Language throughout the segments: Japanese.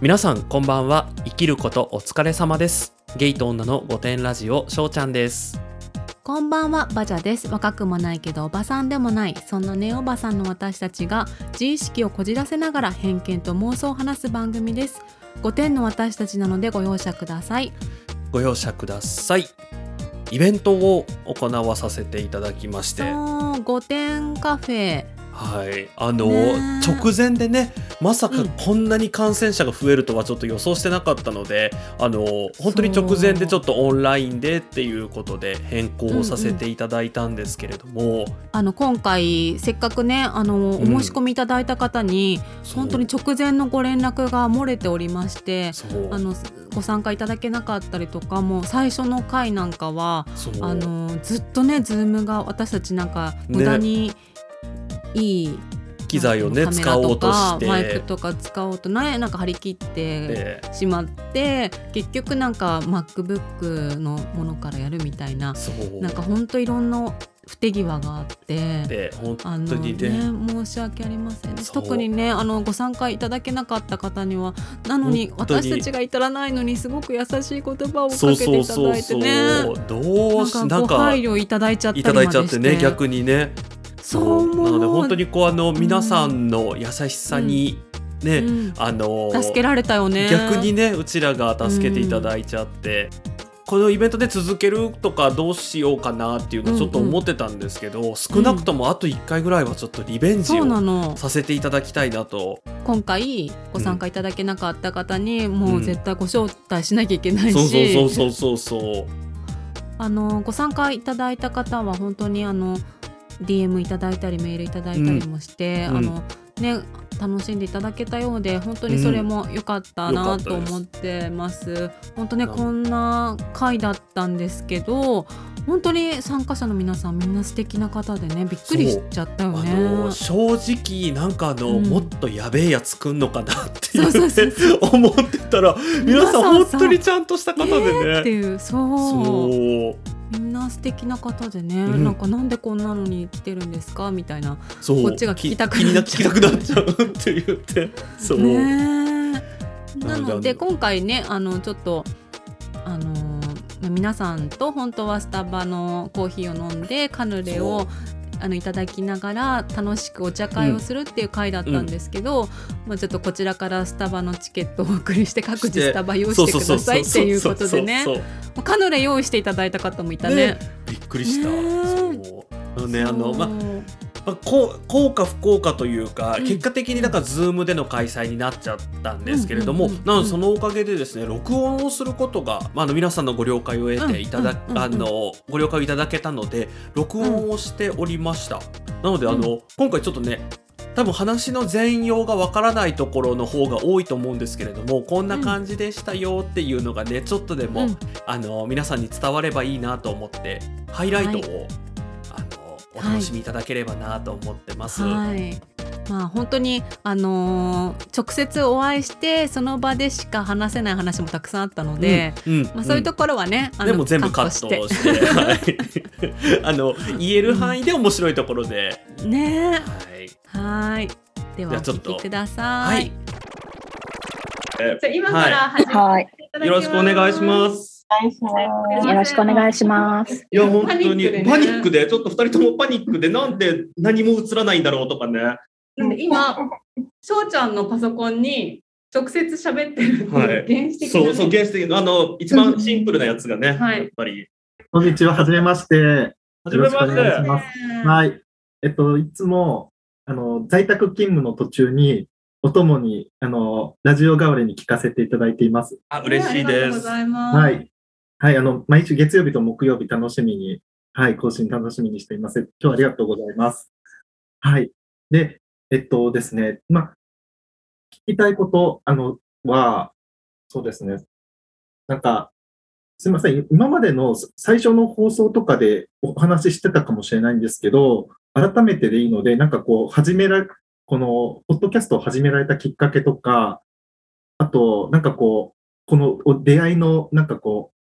皆さんこんばんは。生きることお疲れ様です。ゲイと女の御殿ラジオしょうちゃんです。こんばんは。バジャです。若くもないけどおばさんでもない。そんなネオおばさんの私たちが自意識をこじらせながら偏見と妄想を話す番組です。5点の私たちなのでご容赦ください。ご容赦ください。イベントを行わさせていただきまして。そう。5点カフェはい、あの、直前でねまさかうん。こんなに感染者が増えるとはちょっと予想してなかったので、あの本当に直前でちょっとオンラインでっていうことで変更をさせていただいたんですけれども、あの今回せっかくねあのおうん。申し込みいただいた方に、そう。本当に直前のご連絡が漏れておりましてあのご参加いただけなかったりとかもう最初の回なんかはあのずっとねズームが私たちなんか無駄にいい、機材をね使おうとしかマイクて。とか使おうとねなんか張り切ってで。しまって結局なんか MacBook のものからやるみたいななんかほんといろんな不手際があって。本の当にね。ね、申し訳ありません特にねあのご参加いただけなかった方にはなのに私たちが至らないのにすごく優しい言葉をかけていただいてねどうしなんかご配慮いただいちゃったりいただいちゃってまでしてね逆にねそうなので本当にこうあの皆さんの優しさにね、うん。あの助けられたよね。逆にねうちらが助けていただいちゃって、このイベントで続けるとかどうしようかなっていうのはちょっと思ってたんですけど、少なくともあと1回ぐらいはちょっとリベンジをの。させていただきたいなと。今回ご参加いただけなかった方にもうん。う絶対ご招待しなきゃいけないし、そうそうそうそうそうそう。あのご参加いただいた方は本当にあの DM いただいたりメールいただいたりもして、うん。あのね楽しんでいただけたようで本当にそれも良かったなと思ってます。本当ねこんな回だったんですけど本当に参加者の皆さんみんな素敵な方でねびっくりしちゃったよあね。の正直なんかあの、うん。もっとやべえやつ来んのかなっていう, 思ってたら皆さん本当にちゃんとした方でね。っていうそう。そうみんな素敵な方でね、うん。なんかなんでこんなのに来てるんですかみたいなそう。こっちが聞きたく気になっちゃうっちゃうって言って そう、ねえ。ななので今回ねあのちょっとあのまあ皆さんと本当はスタバのコーヒーを飲んでカヌレをあのいただきながら楽しくお茶会をするっていう回だったんですけど、まあ、ちょっとこちらからスタバのチケットをお送りして各自スタバ用意してくださいっていうことでね。カヌレ用意していただいた方もいたね。ねびっくりした、ねねあのまあまあ、こう効果不効果というか、うん。結果的にだから Zoom での開催になっちゃったんですけれども、なのでそのおかげでですね録音をすることが、まあ、あの皆さんのご了解を得ていただ、あのご了解をいただけたので録音をしておりました、なのであの、今回ちょっとね多分話の全容がわからないところの方が多いと思うんですけれどもこんな感じでしたよっていうのがねちょっとでも、うん。あの皆さんに伝わればいいなと思ってハイライトを、お楽しみいただければなと思ってます。はい。まあ本当にあのー直接お会いしてその場でしか話せない話もたくさんあったので、うんうんまあそういうところはね、あのでも全部カットしてはい、あの言える範囲で面白いところで、ねはい、はい。ではちょっと聞きくださ。はいいじゃあ今から始めはい。ていただきます。よろしくお願いします。よろしくお願いします。いや本当にパニックでねパニックでちょっと二人ともパニックでなんで何も映らないんだろうとかね。なんで今、翔ちゃんのパソコンに直接喋ってるはい原始的そうそう原始的なあの一番シンプルなやつがね、はいやっぱり。こんにちは、はじめまして。よはじめましてろしくお願いします。はい。えっと、いつも、あの、在宅勤務の途中に、お供に、あの、ラジオ代わりに聞かせていただいています。あ嬉しいです。ありがとうございます。はい。はい、あの、毎週月曜日と木曜日楽しみに、はい、更新楽しみにしています。今日はありがとうございます。はい。で、えっとですね、まあ、聞きたいこと、あの、は、そうですね、なんか、すみません、今までの最初の放送とかでお話ししてたかもしれないんですけど、改めてでいいので、なんかこう、始めら、この、ポッドキャストを始められたきっかけとか、あと、なんかこう、この出会いの、なんかこう、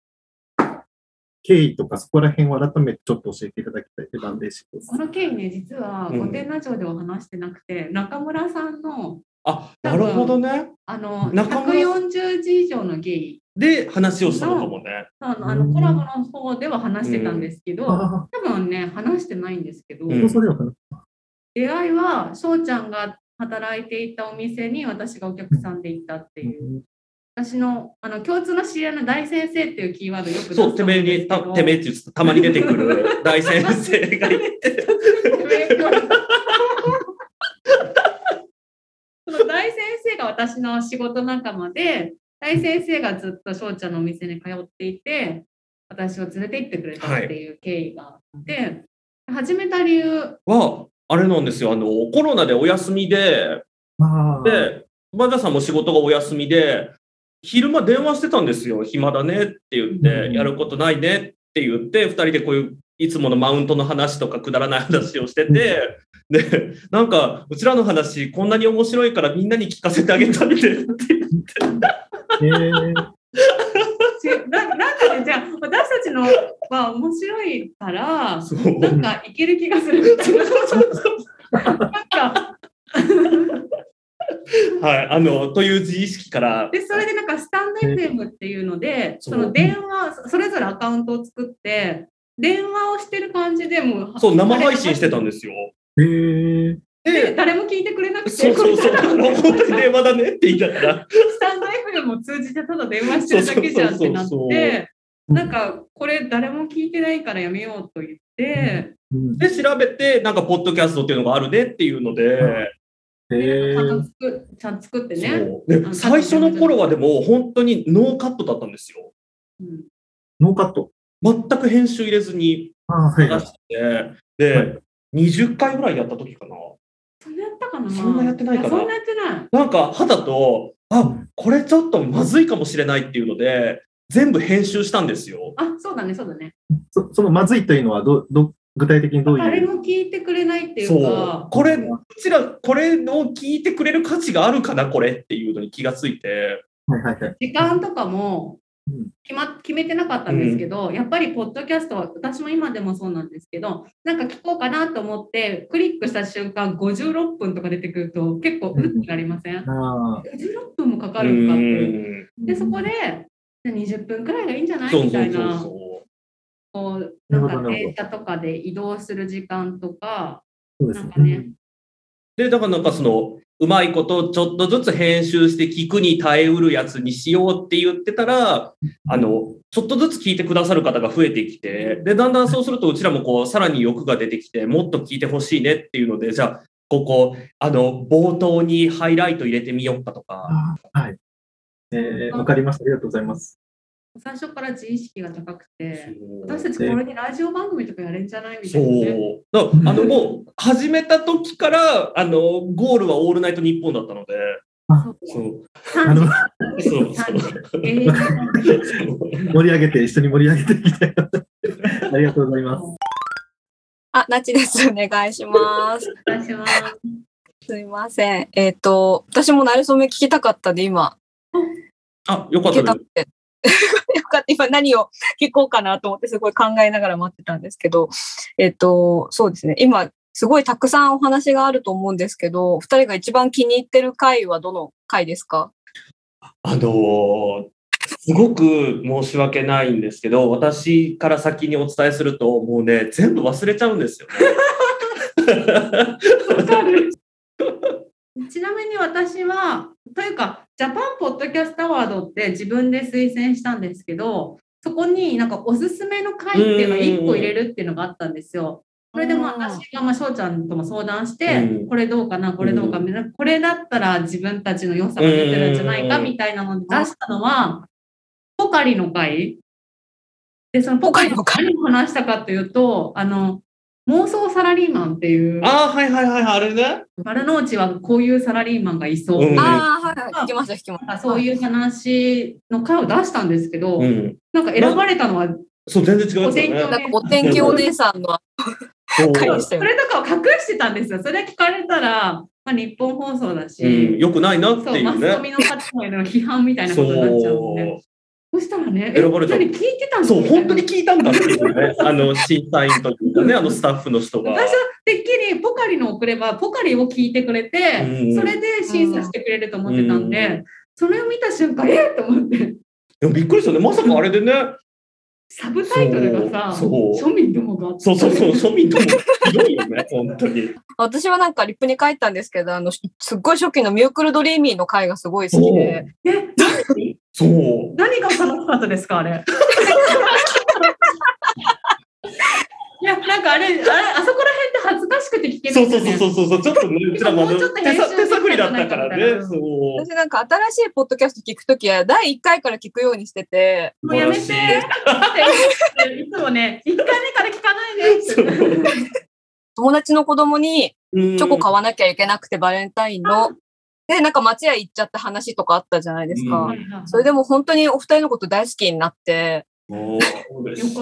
経緯とか、そこら辺を改めてちょっと教えていただきたい。番ですこ。の経緯ね、実はうん御殿ラジオでは話してなくて、中村さんのあ、なるほどね。あの、中村140字以上のゲイで、話をしたのかもね。あのあのコラボの方では話してたんですけど、あ多分ね、話してないんですけど、うん。出会いは翔ちゃんが働いていたお店に私がお客さんで行ったっていう。私のあの共通の知り合いの大先生っていうキーワードよく出すとそう、てめえに、たてめえって言うとたまに出てくる 大先生がいて。その大先生が私の仕事仲間で、大先生がずっと翔ちゃんのお店に通っていて、私を連れて行ってくれたっていう経緯があって、始めた理由、は、あれなんですよ。あの、コロナでお休みで。で、バジャさんも仕事がお休みで、昼間電話してたんですよ。暇だねって言って、うんやることないねって言って、二人でこういう、いつものマウントの話とかくだらない話をしてて、で、なんか、うちらの話、こんなに面白いからみんなに聞かせてあげたいねって言って。えー、ちななんかね、じゃあ私たちのは面白いから。なんかいける気がするみたいな。なんか はい。あの、という自意識から、で、それでなんかスタンド FM っていうので、そうその電話、それぞれアカウントを作って、電話をしてる感じでもう、そう、生配信してたんですよ。えー、で、で、誰も聞いてくれなくて、そうそうそう、本当に電話だねって言いながら、スタンド FM を通じてただ電話してるだけじゃんってなっそうそうそうて、なんかこれ誰も聞いてないからやめようと言って、うん。で、調べて、なんか、ポッドキャストっていうのがあるねっていうので、えちゃんとー、作ちゃんと作ってね。そうであ最初の頃はでも、本当にノーカットだったんですよ。うんノーカット。全く編集入れずにああ、はいはい。出して、で、20回ぐらいやった時かな。そんなやったかなそんなやってないかなそんなやってない。なんか、肌と、あ、これちょっとまずいかもしれないっていうので、全部編集したんですよ。あ、そうだね、そうだね。そそのまずいというのはど、ど、具体的にどういう？誰も聞いてくれないっていそう。うか。、これ、うちら、これを聞いてくれる価値があるかな、これっていうのに気がついて、はいはいはい。時間とかもうん。決,、ま、決めてなかったんですけど、やっぱりポッドキャストは私も今でもそうなんですけどなんか聞こうかなと思ってクリックした瞬間56分とか出てくると結構うってなりません、ああ、56分もかかうるのかって。ん。でそこでじゃあ20分くらいがいいんじゃない？みたいそうそう。な。そこうなんか電車とかで移動する時間とかそうですなんかね。で、だからなんかその、うまいことちょっとずつ編集して聞くに耐えうるやつにしようって言ってたら、あの、ちょっとずつ聞いてくださる方が増えてきて、で、だんだんそうするとうちらもこう、さらに欲が出てきて、もっと聞いてほしいねっていうので、じゃあ、ここ、あの、冒頭にハイライト入れてみようかとか、はい。えー、わかりました。ありがとうございます。最初から自意識が高くてそう私たちこれにラジオ番組とかやれんじゃないみたそいな、ね。う。だからあの、もう、始めた時から、あの、ゴールはオールナイトニッポンだったので、そうそう。あの、そう。三時そうえー盛り上げて、一緒に盛り上げていきたい。ありがとうございます。あ、なちです。お願いします。お願いします。すいません。えっ、と、私もなれそめ聞きたかったんで、今、あ、よかった。よかった。今何を聞こうかなと思ってすごい考えながら待ってたんですけど、えっ、と、そうですね。今、すごいたくさんお話があると思うんですけど、二人が一番気に入ってる回はどの回ですか？あのーすごく申し訳ないんですけど、私から先にお伝えすると、もうね、全部忘れちゃうんですよね。ちなみに私は、というか、ジャパンポッドキャストアワードって自分で推薦したんですけど、そこになんかおすすめの回っていうのを1個入れるっていうのがあったんですよ。それでまあうん私がまあ翔ちゃんとも相談して、うん。これどうかな、これどうか、これだったら自分たちの良さが出てるんじゃないかうん。みたいなので出したのは、ポカリの回。で、そのポカリのポカ何を話したかというと、あの、妄想サラリーマンっていう、ああ、はいはいはい、あれね。丸の内はこういうサラリーマンがいそう。うんああ、はいはい。聞きました、聞きました。そういう話の回を出したんですけど、うん。なんか選ばれたのは、そう、全然違いますよお天気をね。なんかお天気お姉さんのそう回でしたよね。それとかを隠してたんですよ。それ聞かれたら、まあ、日本放送だし、うん、よくないなってそう、いうマスコね。ミの方への批判みたいなことになっちゃうので、そしたらね、え、選ばれた何聞いてたんそう、本当に聞いたんだっていうね。あの、審査員というかね、あのスタッフの人が。私はてっきりポカリの送れば、ポカリを聞いてくれて、うんそれで審査してれると思ってたんで、それを見た瞬間、え？ー、と思って、でもびっくりしたね。まさかあれでね。サブタイトルがさ、そうそう庶民どもが。そうそうそう、庶民ともひどいよね、本当に。私はなんかリップに書いたんですけど、あの、すっごい初期のミュークルドリーミーの回がすごい好きで、え、そう。何が楽しかったですか、あれ？いや、なんかあれ、あれ、あそこら辺って恥ずかしくて聞けなそそういうですよね。そうそうそう、ちょっとね、うちらも手探りだったからね。私なんか新しいポッドキャスト聞くときは第1回から聞くようにしてて、もうやめて。いつもね、一回目から聞かないで。友達の子供にチチョコ買わなきゃいけなくてバレンタインの、で、なんか松屋行っちゃった話とかあったじゃないですか。うん。それでも本当にお二人のこと大好きになって、お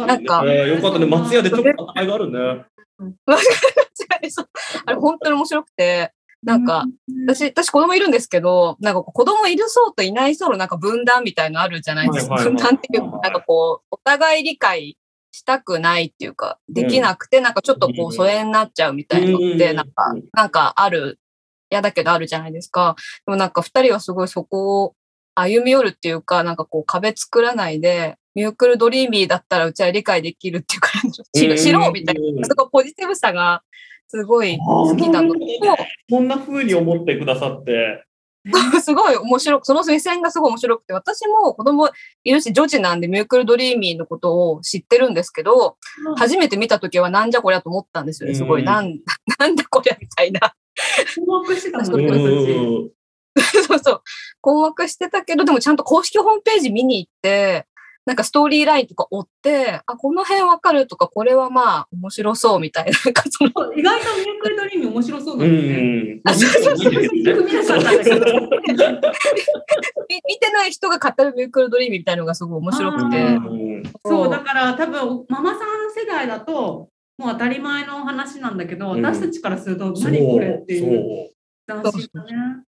なんか。ねよかったね、松屋でちょっと戦いがあるね。そう。あれ本当に面白くて、なんか、私、私子供いるんですけど、なんか子供いる層といない層のなんか分断みたいのあるじゃないですか。分断っていうか、なんかこう、お互い理解したくないっていうか、できなくて、なんかちょっとこう疎遠になっちゃうみたいのって、うん。なんか、なんかある、嫌だけどあるじゃないですか。でもなんか二人はすごいそこを歩み寄るっていうか、なんかこう壁作らないで、ミュークルドリーミーだったらうちは理解できるっていうか、知ろ知ろうみたいな、そこポジティブさがすごい好きなのと、そんな風に思ってくださって。すごい面白く、その目線がすごい面白くて、私も子供いるし、女児なんでミュークルドリーミーのことを知ってるんですけど、初めて見た時はなんじゃこりゃと思ったんですよね。すごい、うんなん、なんだこりゃみたいな。困惑してたもんそうね、うんそうそう。困惑 してたけど、でもちゃんと公式ホームページ見に行って、なんかストーリーラインとか追って、あ、この辺わかるとか、これはまあ面白そうみたいな、なんかその、私。意外とミュークルドリー面白そうだうもんね。ん。あそうそうそう 見てない人が語るミュークルドリーミーみたいなのがすごい面白くて。うんそう、だから多分、ママさん世代だと、もう当たり前の話なんだけど、うん私たちからすると、何これっていうそ斬新だね。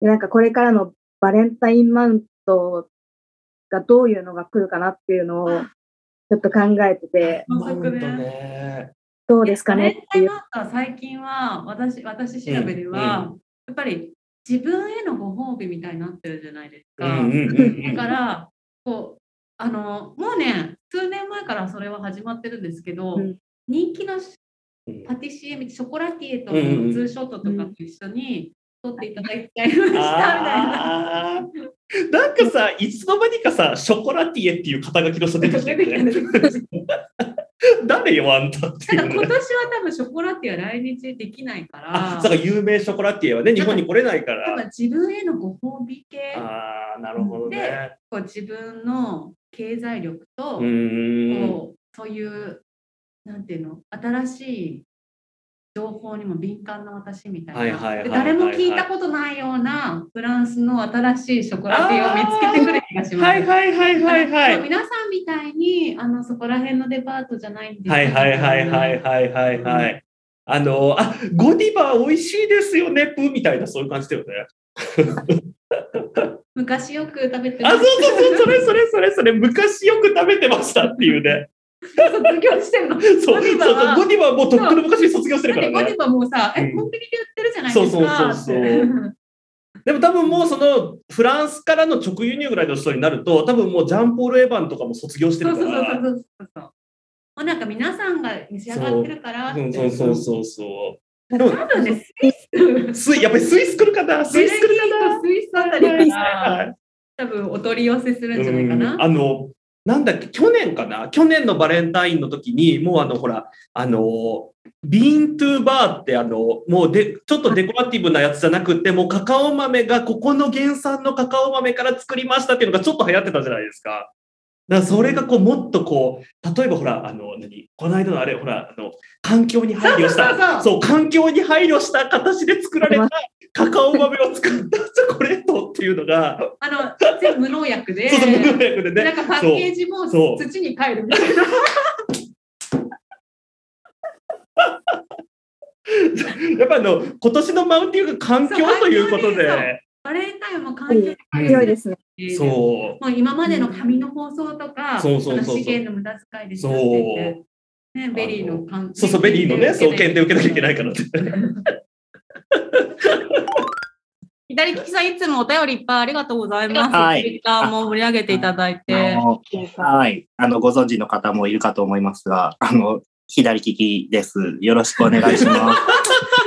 でなんかこれからのバレンタインマウントがどういうのが来るかなっていうのをちょっと考えてて、う。まね。どうですかね？っていう。バレンタインマウントは最近は、私、私調べでは、やっぱり自分へのご褒美みたいになってるじゃないですか。だから、こう、あの、もうね、数年前からそれは始まってるんですけど、うん人気のうんパティシエ、ショコラティエとのツーショットとかと一緒に撮っていただきちゃいましたみたいな。なんかさ、いつの間にかさ、ショコラティエっていう肩書きの人出てきてるね。誰よ、あんたっていうね。今年は多分ショコラティエは来日できないから、あ、だから有名ショコラティエはね、日本に来れないか多ら。分自分へのご褒美系、ああ、なるほどね。こう自分の経済力と。こうそういう、なんていうの、新しい情報にも敏感な私みたいな、誰も聞いたことないようなフランスの新しいショコラティエを見つけてくる気がします。はいはいはいはいはい。皆さんみたいにあのそこら辺のデパートじゃないんですはいはいはいはいはいはいはい。あの、あ、ゴディバ美味しいですよね、プーみたいな、そういう感じだよね。昔よく食べてあ、そうそうそう、それそれそれそれ、昔よく食べてましたっていうね。卒業してるの。そうそうそう、はゴディバはもうとっくの昔に卒業してるからねゴディ。バもうさ、え、うんコンビニで売ってるじゃないですか。そうそうそうそうでも多分もうそのフランスからの直輸入ぐらいの人になると、多分もうジャンポール・エヴァンとかも卒業してそうそうるから。そうそうそうそう。もうなんか皆さんが召し上がってるからって。そうそうそうそ多分ね、スイス、う。スイ、やっぱりスイス来るかなスイス来るかなスイスあたりかはら、い多分お取り寄せするんじゃないかうんな。あの、なんだっけ、去年かな？去年のバレンタインの時に、もうあの、ほら、あの、ビーントゥーバーってあの、もうで、ちょっとデコラティブなやつじゃなくて、もうカカオ豆がここの原産のカカオ豆から作りましたっていうのがちょっと流行ってたじゃないですか。だからそれがこう、もっとこう、例えばほら、あの、何？この間のあれ、ほら、あの、環境に配慮した、そう環境に配慮した形で作られたカカオ豆を使ったチョコレートっていうのが、あの、全部無農薬で、そう無農薬でね。でなん。かパッケージも土に帰るみたいな。やっぱあの今年のマウンティング環境ということで、バレンタインも環境に配慮強いですね。そもう今までの紙の包装とか、そうそうそう資源の無駄遣いでそうね、ベリーの関う、そうそう、ベリーのね、そう、検定受けなきゃいけないからって。左利きさん、いつもお便りいっぱいありがとうございます。はいツイッターも盛り上げていただいあて。のはい。あの、ご存知の方もいるかと思いますが、あの、左利きです。よろしくお願いします。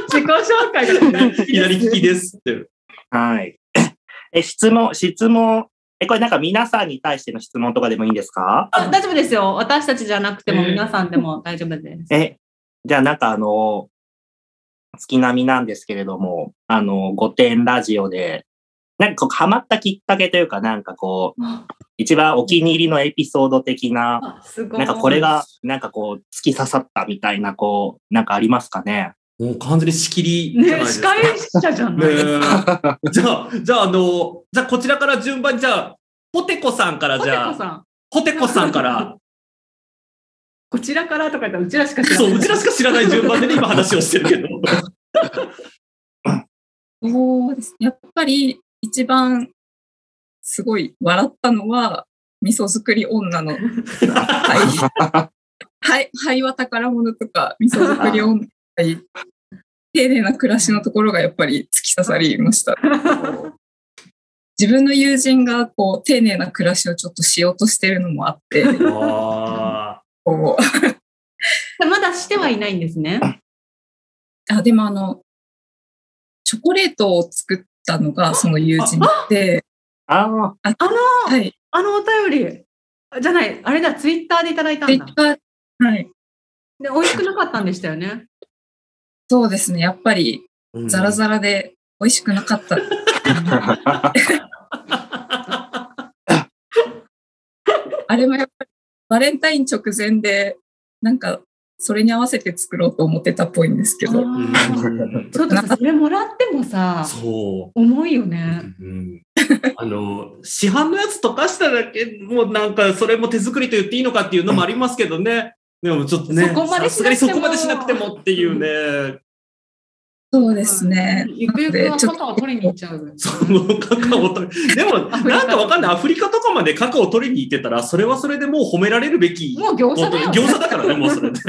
自己紹介がね 左利きですって。はい。え、質問、質問、え、これなんか皆さんに対しての質問とかでもいいんですか？あ大丈夫ですよ。私たちじゃなくてもえー皆さんでも大丈夫です。え、じゃあなんかあの、月並みなんですけれども、あの、御殿ラジオで、なんかこう、ハマったきっかけというか、なんかこう、一番お気に入りのエピソード的な。なんかこれが、なんかこう、突き刺さったみたいな、こう、なんかありますかね？もう完全に仕切りじゃないね、ですか。司会者じゃないですか。ねえ じゃあ、じゃあ、あの、じゃあ、こちらから順番に、じゃあ、ポテコさんから、ポじゃあ、テコさん。ポテコさんから、こちらからとか言ったらうちらしか知らない。そう、うちらしか知らない順番でね、今話をしてるけど。そうです。やっぱり一番すごい笑ったのは、味噌作り女の、はい、はい、灰は宝物とか、味噌作り女、はい、丁寧な暮らしのところがやっぱり突き刺さりました。自分の友人がこう丁寧な暮らしをちょっとしようとしてるのもあって、あこう まだしてはいないんですね。あ、でもあの、チョコレートを作ったのがその友人で、ああ、あの、はい、あのお便り。じゃない、あれだ、ツイッターでいただいたんだ。ツイッター、はい、で、美味しくなかったんでしたよね。そうですね、やっぱりーザラザラで美味しくなかった。あれもやっぱりバレンタイン直前で、なんかそれに合わせて作ろうと思ってたっぽいんですけど、うんちょっとさ、それもらってもさ、そ重いよう。ね。うんあの、市販のやつ溶かしただけ、もうなんか、それも手作りと言っていいのかっていうのもありますけどね。でもちょっとね、そこまでさすがにしなくてもそこまでしなくてもっていうね。そうですね。ゆくゆくはカカオ取りに行っちゃう。そのカカオを取り、でも、なんかわかんない。アフリカとかまでカカオを取りに行ってたら、それはそれでもう褒められるべき。もう業者だよ、ね。業者だからね、もうそれで。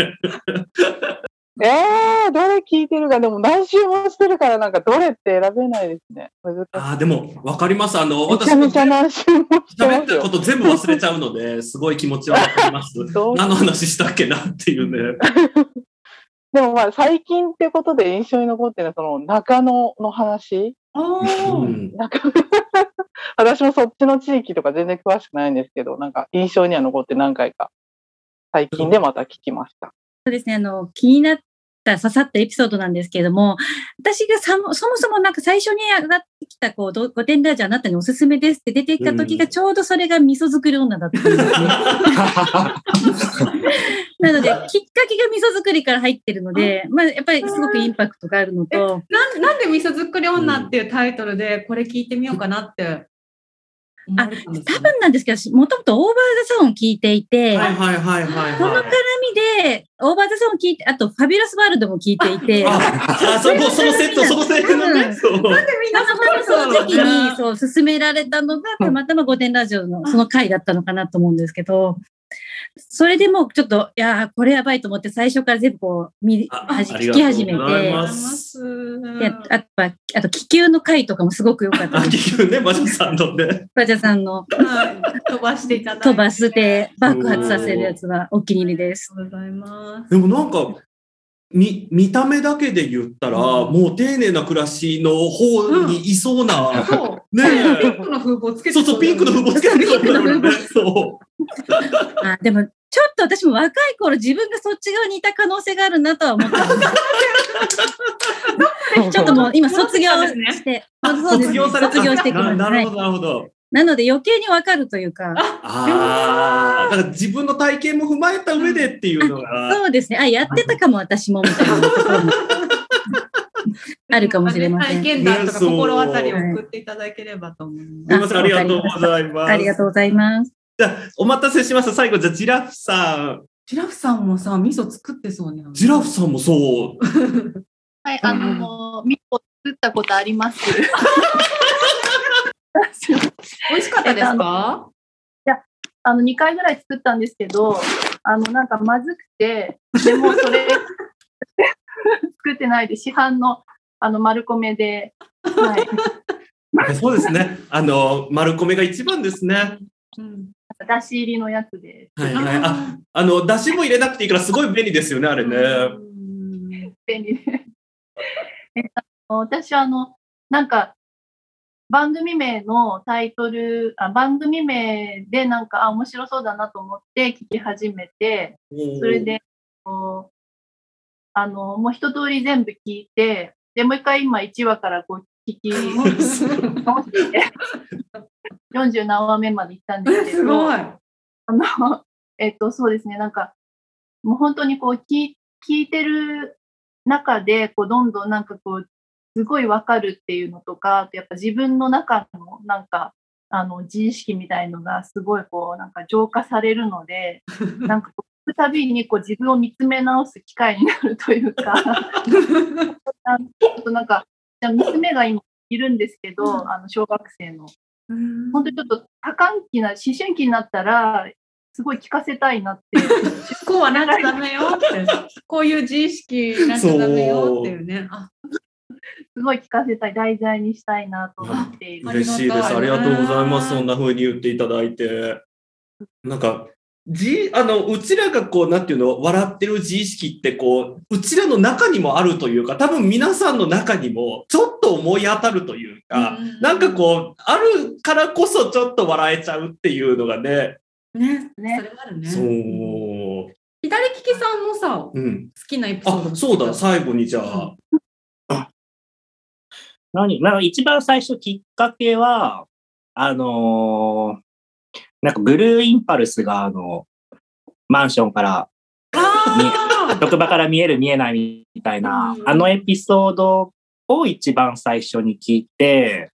えー、どれ聞いてるか、でも何周もしてるから、なんかどれって選べないですね。ああ、でも、わかります。あの、私もめちゃめちゃ何周も喋ってるこ。と全部忘れちゃうので、すごい気持ちはわかります。何の話したっけなっていうね。でもまあ最近ってことで印象に残ってるのはその中野の話。あう私もそっちの地域とか全然詳しくないんですけど、なんか印象には残って何回か最近でまた聞きました。そうですね、あの、気になった、刺さったエピソードなんですけれども、私がさもそもそもなんか最初に上がってきた、こう、ど御殿ラジオあなたにおすすめですって出てきた時が、ちょうどそれが味噌作り女だったんですね。なので、きっかけが味噌作りから入ってるので、まあ、やっぱりすごくインパクトがあるのと、なんなんで味噌作り女っていうタイトルでこれ聞いてみようかなって思われたんですか多分なんですけど、もともとオーバーザサオン聞いていて、はいはいはいはいその絡はい。みで、オーバーザサオン聞いて、あと、ファビュラスワールドも聞いていて、あ、あそのそのセット、そのセットのね。そう。みんなその時に、そう、勧められたのが、たまたま御殿ラジオのその回だったのかなと思うんですけど、それでもうちょっと、いやー、これやばいと思って、最初から全部こう、見、あは聞き始めて、あとは、あと、気球の回とかもすごく良かったあ、です。結局ね、マジさんのね。バジャさんのはい飛ばしていただいて。飛ばして爆発させるやつはお気に入りです。ありがとうございます。でもなんか、見、見た目だけで言ったら、もう丁寧な暮らしの方にいそうな、そう。ねピえンクの風貌つけてそうそう、ピンクの風貌つけてるんだろうね。そう。あでも、ちょっと私も若い頃自分がそっち側にいた可能性があるなとは思ってます。ちょっともう今卒業して、そうです卒業された卒業してきまななるほど、なるほど。なので余計にわかるというか、ああ、だから自分の体験も踏まえた上でっていうのが。そうですね。あ、やってたかも私もみたいな あるかもしれません。体験談とか心当たりを送っていただければと思います。ありがとうございます。ありがとうございます。じゃあ、お待たせしました。最後、じゃあ、ジラフさん。ジラフさんもさ、味噌作ってそうにジラフさんもそう。はい、あの、みこ作ったことあります。美味しかったですか？あの、2回ぐらい作ったんですけど、あの、なんかまずくて、でもそれ、作ってないで、市販の、あの、丸米で、はい。そうですね。あの、丸米が一番ですね。うん。だし入りのやつで。はいはい。あ、あの、だしも入れなくていいからすごい便利ですよね、あれね。便利で。え私はあの、なんか、番組名のタイトル、あ番組名でなんか、あ、面白そうだなと思って聞き始めて、それで、あの、もう一通り全部聞いて、で、もう一回今1話からこう聞き直してて、40何話目まで行ったんですけど、すごい。あの、えっと、そうですね、なんか、もう本当にこう聞い、聞いてる中で、こう、どんどんなんかこう、すごいわかるっていうのとか、やっぱ自分の中のなんか、あの、自意識みたいのがすごいこう、なんか浄化されるので、なんかこう、たびにこう自分を見つめ直す機会になるというか、ょっとなんか、じゃあ娘が今いるんですけど、あの、小学生の。本当にちょっと多感期な、思春期になったら、すごい聞かせたいなって。こうはなっちゃダメよって。こういう自意識なっちゃダメよっていうね。あすごい聞かせたい、題材にしたいなと思っている。嬉しいです。ありがとうございます。そんな風に言っていただいて。なんか、じ、あの、うちらがこう、なんていうの、笑ってる自意識ってこう、うちらの中にもあるというか、多分皆さんの中にもちょっと思い当たるというか、なんかこう、あるからこそちょっと笑えちゃうっていうのがね、ね、ねそれもあるね。そう。左利きさんのさ、好うん。きなエピソードあ、そうだ、最後にじゃあ。何なんか一番最初きっかけは、あのーなんかブルーインパルスがあの、マンションから、み職場から見える見えないみたいな、あのエピソードを一番最初に聞いて、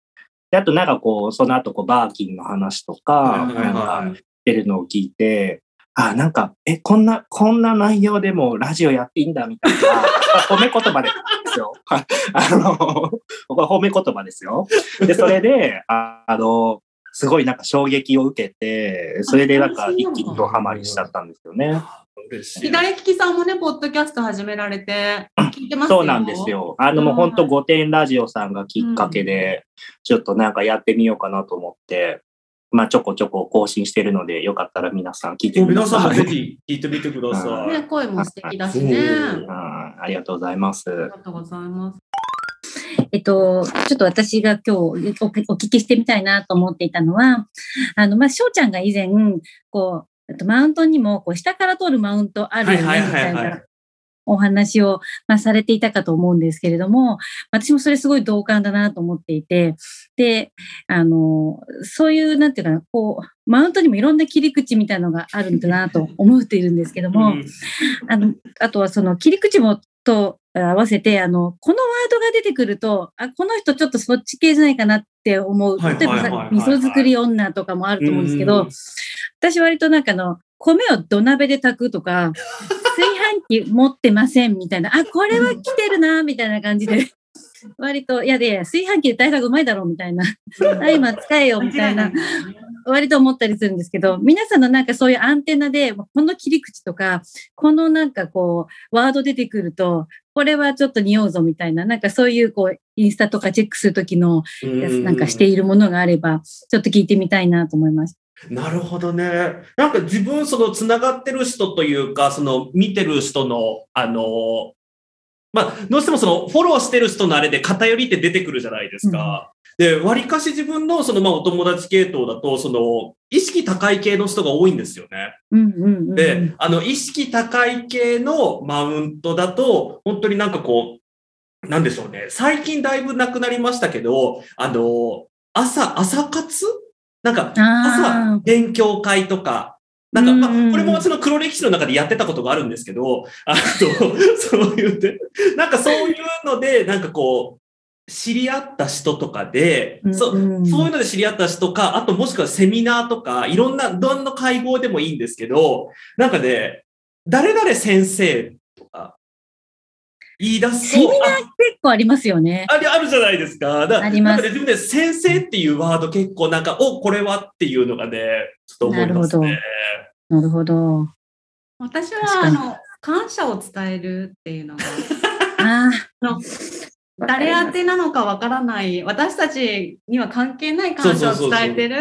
であとなんかこう、その後こうバーキンの話とか、なんはいか出るのを聞いて、あ、なんか、え、こんな、こんな内容でもラジオやっていいんだみたいな、褒め言葉ですよ。あの、これ褒め言葉ですよ。で、それで、ああの、すごいなんか衝撃を受けて、それでなんか一気にドハマりしちゃったんですよね。嬉しい。左利きさんもね、ポッドキャスト始められて、聞いてますよそうなんです。よ。あのもう本当御殿ラジオさんがきっかけで、ちょっとなんかやってみようかなと思って、まあちょこちょこ更新してるので、よかったら皆さん聞いてみてく皆ださい。さんもぜひ聞いてみてください。ね、声も素敵だしね。うんうんありがとうございます。ありがとうございます。えっと、ちょっと私が今日おお聞きしてみたいなと思っていたのは、あの、まあ、翔ちゃんが以前、こう、あとマウントにも、こう、下から通るマウントあるよね、みたいなお話を、まあ、されていたかと思うんですけれども、私もそれすごい同感だなと思っていて、で、あの、そういう、なんていうかな、こう、マウントにもいろんな切り口みたいなのがあるんだなと思っているんですけども、うん。あの、あとはその切り口もと合わせて、あの、このワードが出てくると、あ、この人ちょっとそっち系じゃないかなって思う。はい例えばさ、味噌作り女とかもあると思うんですけうんど、私割となんかあの、米を土鍋で炊くとか、炊飯器持ってませんみたいな、あ、これは来てるな、みたいな感じで、割と、いやで、炊飯器で炊いた方がうまいだろう、みたいな。あ、今使えよ、みたいな。割と思ったりするんですけど、皆さんのなんかそういうアンテナで、この切り口とか、このなんかこう、ワード出てくると、これはちょっと匂うぞみたいな、なんかそういうこう、インスタとかチェックするときの、やつなんかしているものがあれば、ちょっと聞いてみたいなと思います。なるほどね。なんか自分、その、つながってる人というか、その、見てる人の、あの、まあ、どうしてもその、フォローしてる人のあれで偏りって出てくるじゃないですか。で、割かし自分の、その、まあ、お友達系統だと、その、意識高い系の人が多いんですよね。うんうんうん。で、あの、意識高い系のマウントだと、本当になんかこう、なんでしょうね。最近だいぶなくなりましたけど、あの、朝、朝活？なんか、朝、勉強会とか、なんか、まあ、これもその黒歴史の中でやってたことがあるんですけど、あと、そういうね、なんかそういうので、なんかこう、知り合った人とかで、そそういうので知り合った人か、あともしくはセミナーとか、いろんな、どんな会合でもいいんですけど、なんかね、誰々先生言い出すと、セミナー結構ありますよね。あれあるじゃないですか。だありますなんかね、自分で先生っていうワード結構なんか、お、これはっていうのがね、ちょっと思いますね。なるほど。私はあの感謝を伝えるっていうのが ああの誰宛てなのかわからない、私たちには関係ない感謝を伝えてる、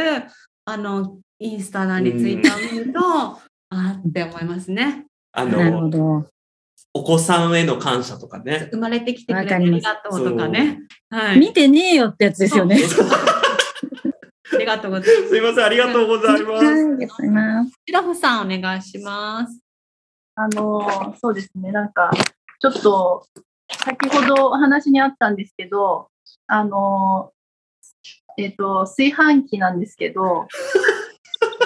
あの、インスタなりツイッターを見ると、あーって思いますね。あなるほの、ど。お子さんへの感謝とかね。生まれてきてくれてありがとうとかね。はい。見てねえよってやつですよね。ありがとうございます。すいません、ありがとうございます。はい、ありがとうございます。シラフさんお願いします。あの、そうですね、なんか、ちょっと、先ほどお話にあったんですけど、あの、えっ、と、炊飯器なんですけど、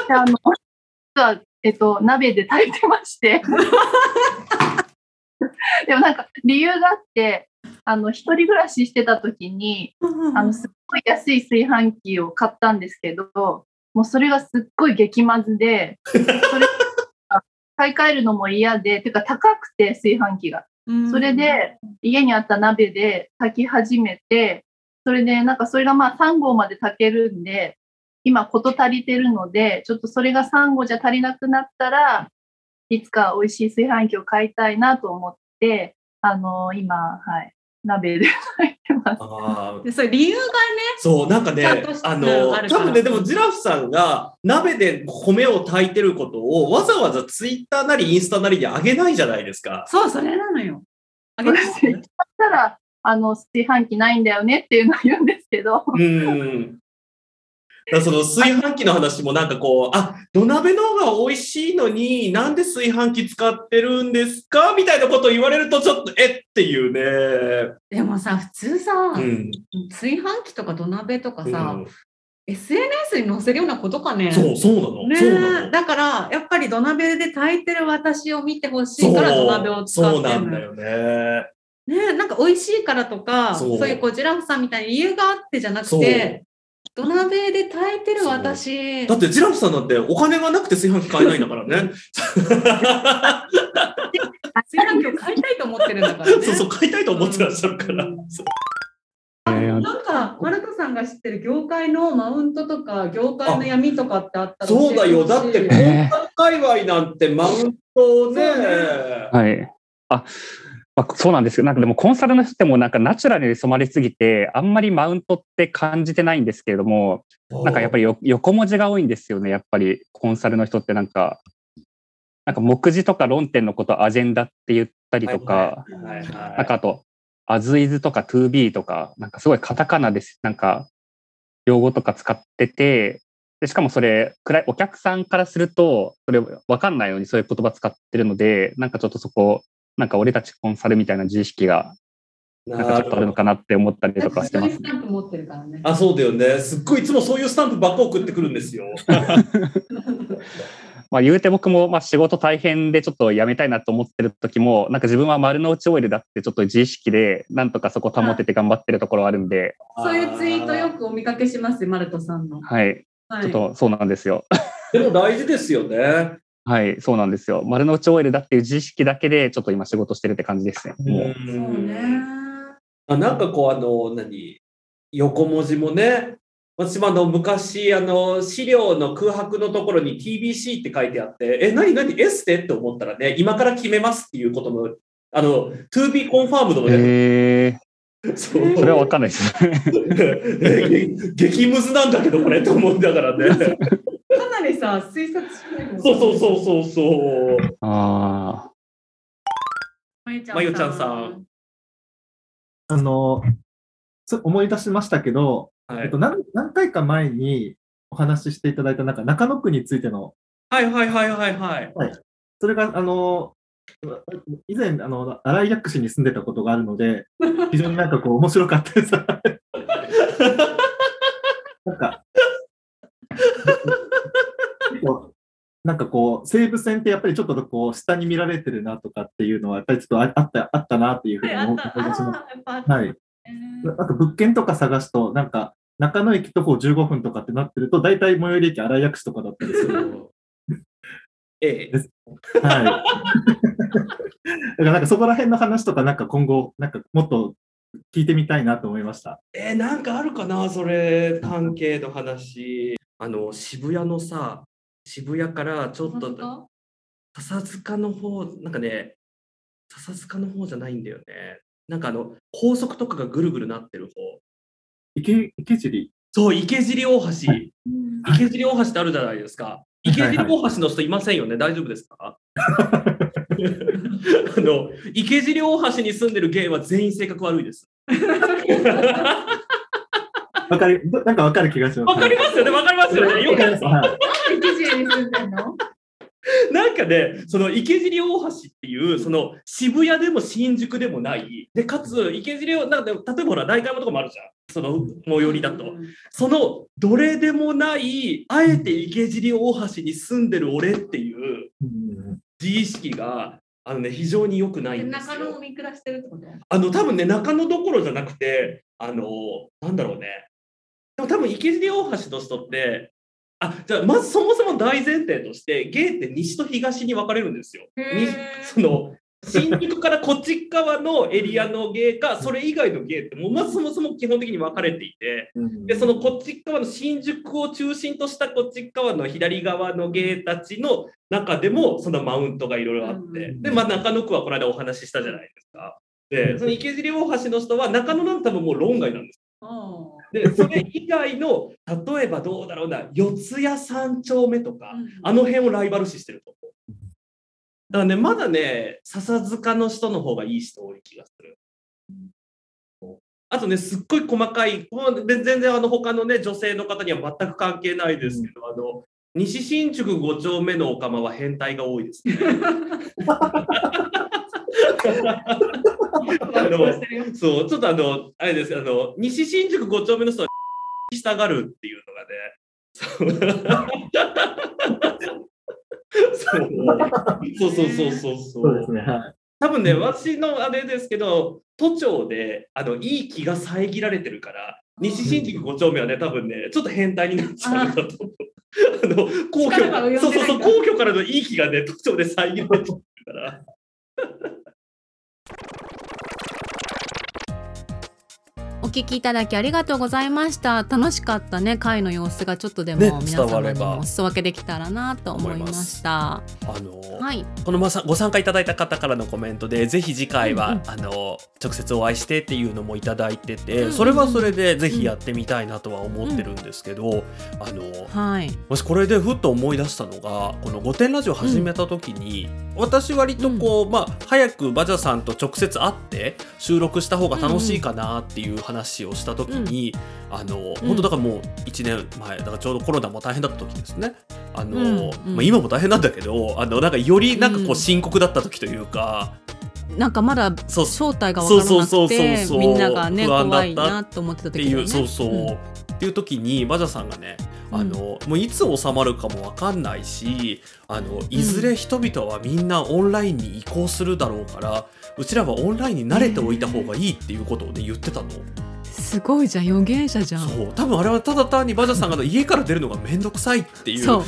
であの、実は、えっ、と、鍋で炊いてまして、でもなんか理由があって、あの、一人暮らししてた時に、あの、すっごい安い炊飯器を買ったんですけど、もうそれがすっごい激まずで、それ買い替えるのも嫌で、てか高くて炊飯器が。それで家にあった鍋で炊き始めて、それでなんかそれがまあ3合まで炊けるんで、今事足りてるので、ちょっとそれが3合じゃ足りなくなったら、いつか美味しい炊飯器を買いたいなと思って、あの今、はい、鍋で炊いてます。あーで、それ理由がね、そう、なんかねあうんの多分ね、でもジラフさんが鍋で米を炊いてることをわざわざツイッターなりインスタなりで上げないじゃないですか。そう、それなのよ。あげてますそしたら、あの、炊飯器ないんだよねっていうのを言うんですけど、うん。だその炊飯器の話もなんかこう、あ、土鍋の方が美味しいのになんで炊飯器使ってるんですか？みたいなことを言われるとちょっとえっ？ていうね。でもさ、普通さ、うん。炊飯器とか土鍋とかさ、うん SNS に載せるようなことかね？そう、そうなの。ねそうなの。だから、やっぱり土鍋で炊いてる私を見てほしいから土鍋を使そうってるのなんだよね。ねなんか美味しいからとか、そそうういうこうジラフさんみたいに理由があってじゃなくそうて、土鍋で炊いてる私、だってジラフさんなんてお金がなくて炊飯器買えないんだからね。炊飯器を買いたいと思ってるんだからね。そうそう、買いたいと思ってらっしゃるから。なんか、マルコさんが知ってる業界のマウントとか、業界の闇とかってあったらそうだよ。だってて、交換界隈なんてマウントね。はい。あ、まあ、そうなんですよ。なんかでもコンサルの人ってもうなんかナチュラルに染まりすぎて、あんまりマウントって感じてないんですけれども、なんかやっぱりよ横文字が多いんですよね。やっぱりコンサルの人ってなんか、なんか目次とか論点のことをアジェンダって言ったりとか、はいはいなんかあと、アズイズとか 2B とか、なんかすごいカタカナです。なんか、用語とか使ってて、でしかもそれ、くらいお客さんからすると、それわかんないようにそういう言葉使ってるので、なんかちょっとそこ、なんか俺たちコンサルみたいな自意識が、なんかちょっとあるのかなって思ったりとかしてますス。タンプ持ってるからね。あ、そうだよね。すっごいいつもそういうスタンプばっか送ってくるんですよ。まあ言うて僕もまあ仕事大変でちょっと辞めたいなと思ってる時も、なんか自分は丸の内オイルだってちょっと自意識で、なんとかそこ保てて頑張ってるところあるんで、そういうツイートよくお見かけしますよ、マルトさんの。はい。はいちょっとそうなんですよ。でも大事ですよね。はい、そうなんですよ。丸の内オイルだっていう自意識だけで、ちょっと今仕事してるって感じですね。もうそうね。あなんかこう、あの、何？横文字もね、私もあの昔あの資料の空白のところに TBC って書いてあって、え、何何？エステ？って思ったらね、今から決めますっていうことも、あの、to be confirmed のね、へそうそれはわかんないですね。激ムズなんだけど、これと思うんだからね。かなりさ、推察しないもんそうそうそうそうそう。あまゆちまゆちゃんさん。あの、つ思い出しましたけど、はいえっと、何何回か前にお話ししていただいたなんか中野区についての、はいはいはいはいはい。はい、それが、あの、以前、あの、新井薬師に住んでたことがあるので、非常になんかこう、面白かったです。なんか、なんかこう、西武線ってやっぱりちょっとこう、下に見られてるなとかっていうのは、やっぱりちょっとああった、あったなっていうふうに思い出します。はい。なんか物件とか探すと、なんか、中野駅徒歩15分とかってなってると、大体最寄り駅新井薬師とかだったりする。ええ。はい。だからなんかそこら辺の話とか、なんか今後、なんかもっと聞いてみたいなと思いました。えーなんかあるかな、それ、関係の話。あの、渋谷のさ、渋谷からちょっと、笹塚の方、なんかね、笹塚の方じゃないんだよね。なんかあの高速とかがぐるぐるなってる方。池池尻？そう池尻大橋、池尻大橋ってあるじゃないですか。池尻大橋の人いませんよね、大丈夫ですか？あの池尻大橋に住んでるゲイは全員性格悪いです わかり、どなんかわかる気がします。わかりますよねわかりますよねよかったはい池尻に住んでんのなんかね、その池尻大橋っていう、その渋谷でも新宿でもない、で、かつ池尻を、なんか例えばほら、代官山とかもあるじゃん。その最寄りだと。そのどれでもない、あえて池尻大橋に住んでる俺っていう自意識が、あのね、非常に良くないんです中野をよ。見下してるってこと？あの、多分ね、中野どころじゃなくて、あの、なんだろうね。多分池尻大橋の人って、あじゃあまずそもそも大前提としてゲイって西と東に分かれるんですよ。にその新宿からこっち側のエリアのゲイかそれ以外のゲイってもうまずそもそも基本的に分かれていてでそのこっち側の新宿を中心としたこっち側の左側のゲイたちの中でもそのマウントがいろいろあって。で、まあ、中野区はこの間お話ししたじゃないですか。でその池尻大橋の人は中野なんて多分もう論外なんです。でそれ以外の例えばどうだろうな四谷三丁目とか、あの辺をライバル視してると思う。だからねまだね笹塚の人の方がいい人多い気がする。あとねすっごい細かい全然あの他のね女性の方には全く関係ないですけど、あの西新宿5丁目のオカマは変態が多いですね。あのそう、ちょっとあの、あれです、あの、西新宿5丁目の人はしたがるっていうのがね、そうそうそうそうそうそう。そうですね。はい。多分ね、私のあれですけど、都庁であのいい気が遮られてるから、西新宿5丁目はね、多分ね、ちょっと変態になっちゃうんだと思う。あの皇居そうそうそう、皇居からのいい気がね、都庁で遮られて聞きいただきありがとうございました。楽しかったね。会の様子がちょっとでもね皆伝われば。様にもお裾分けできたらなと思いました。あのはい。このまさご参加いただいた方からのコメントでぜひ次回は、うんうん。あの直接お会いしてっていうのもいただいてて、うんうん。それはそれでぜひやってみたいなとは思ってるんですけど、あのはい。もしこれでふっと思い出したのがこの「御殿ラジオ」始めた時に、私割とこう、まあ早くバジャさんと直接会って収録した方が楽しいかなっていう話をした時に、あの本当だからもう1年前だからちょうどコロナも大変だった時ですね。あのうんうん。まあ、今も大変なんだけどあのなんかよりなんかこううん。深刻だった時というか、なんかまだそう。正体が分からなくてみんながね不安だった。怖いなと思ってたって時だよねいうそうそう、ん。っていう時にバジャさんがねあの、もういつ収まるかもわかんないしあのいずれ人々はみんなオンラインに移行するだろうから、うちらはオンラインに慣れておいた方がいいっていうことをね言ってたの。すごいじゃん予言者じゃん。そう。多分あれはただ単にバジャさんが家から出るのが面倒くさいっていう。そう。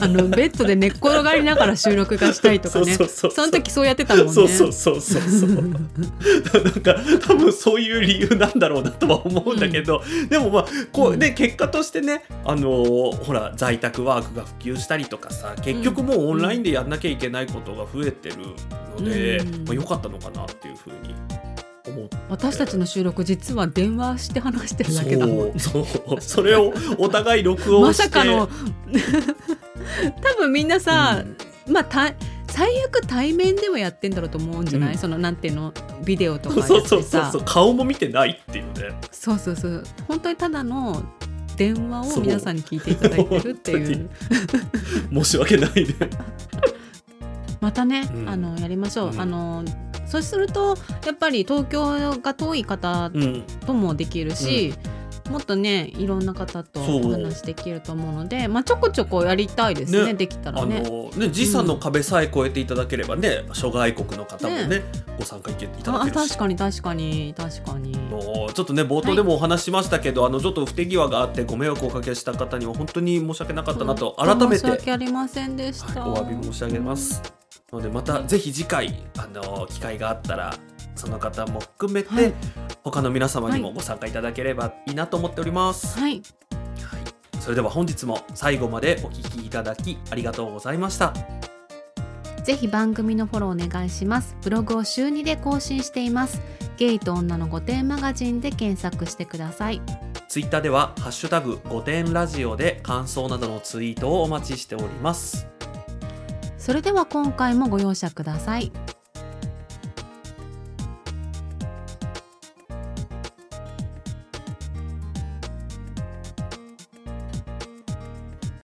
あのベッドで寝っ転がりながら収録がしたいとかね。そうそうそうの時そうやってたもんね。そうそうそうそうそう。なんか多分そういう理由なんだろうなとは思うんだけど、でもまあこうで結果としてねあのーほら在宅ワークが普及したりとかさ結局もうオンラインでやんなきゃいけないことが増えてるので、うん。まあ、良かったのかなっていうふうに思。私たちの収録実は電話して話してるだけだもん。そうそう。それをお互い録音まして。さかの。多分みんなさ、まあた最悪対面ではやってんだろうと思うんじゃない、うん。そのなんていうの？ビデオとかやそうそうそうさそう。顔も見てないっていうね。そうそうそう。本当にただの電話を皆さんに聞いていただいてるっていう。申し訳ないね。またね、うん。あのやりましょう、うん。あのそうするとやっぱり東京が遠い方うんともできるし、もっとねいろんな方とお話できると思うのでまあちょこちょこやりたいですねねできたらあね。のね時差の壁さえ越えていただければね諸外国の方もねねご参加いただあけるし確かに確かに確かに。ちょっとね冒頭でもお話ししましたけど、あのちょっと不手際があってご迷惑をおかけした方には本当に申し訳なかったなと改めて、申し訳ありませんでした。お詫び申し上げます。のでまたぜひ次回あの機会があったらその方も含めて、はい、他の皆様にもご参加いただければいいなと思っております。はい、はい、それでは本日も最後までお聞きいただきありがとうございました。ぜひ番組のフォローお願いします。ブログを週2で更新しています。ゲイと女の御殿マガジンで検索してください。ツイッターではハッシュタグ御殿ラジオで感想などのツイートをお待ちしております。それでは今回もご容赦ください。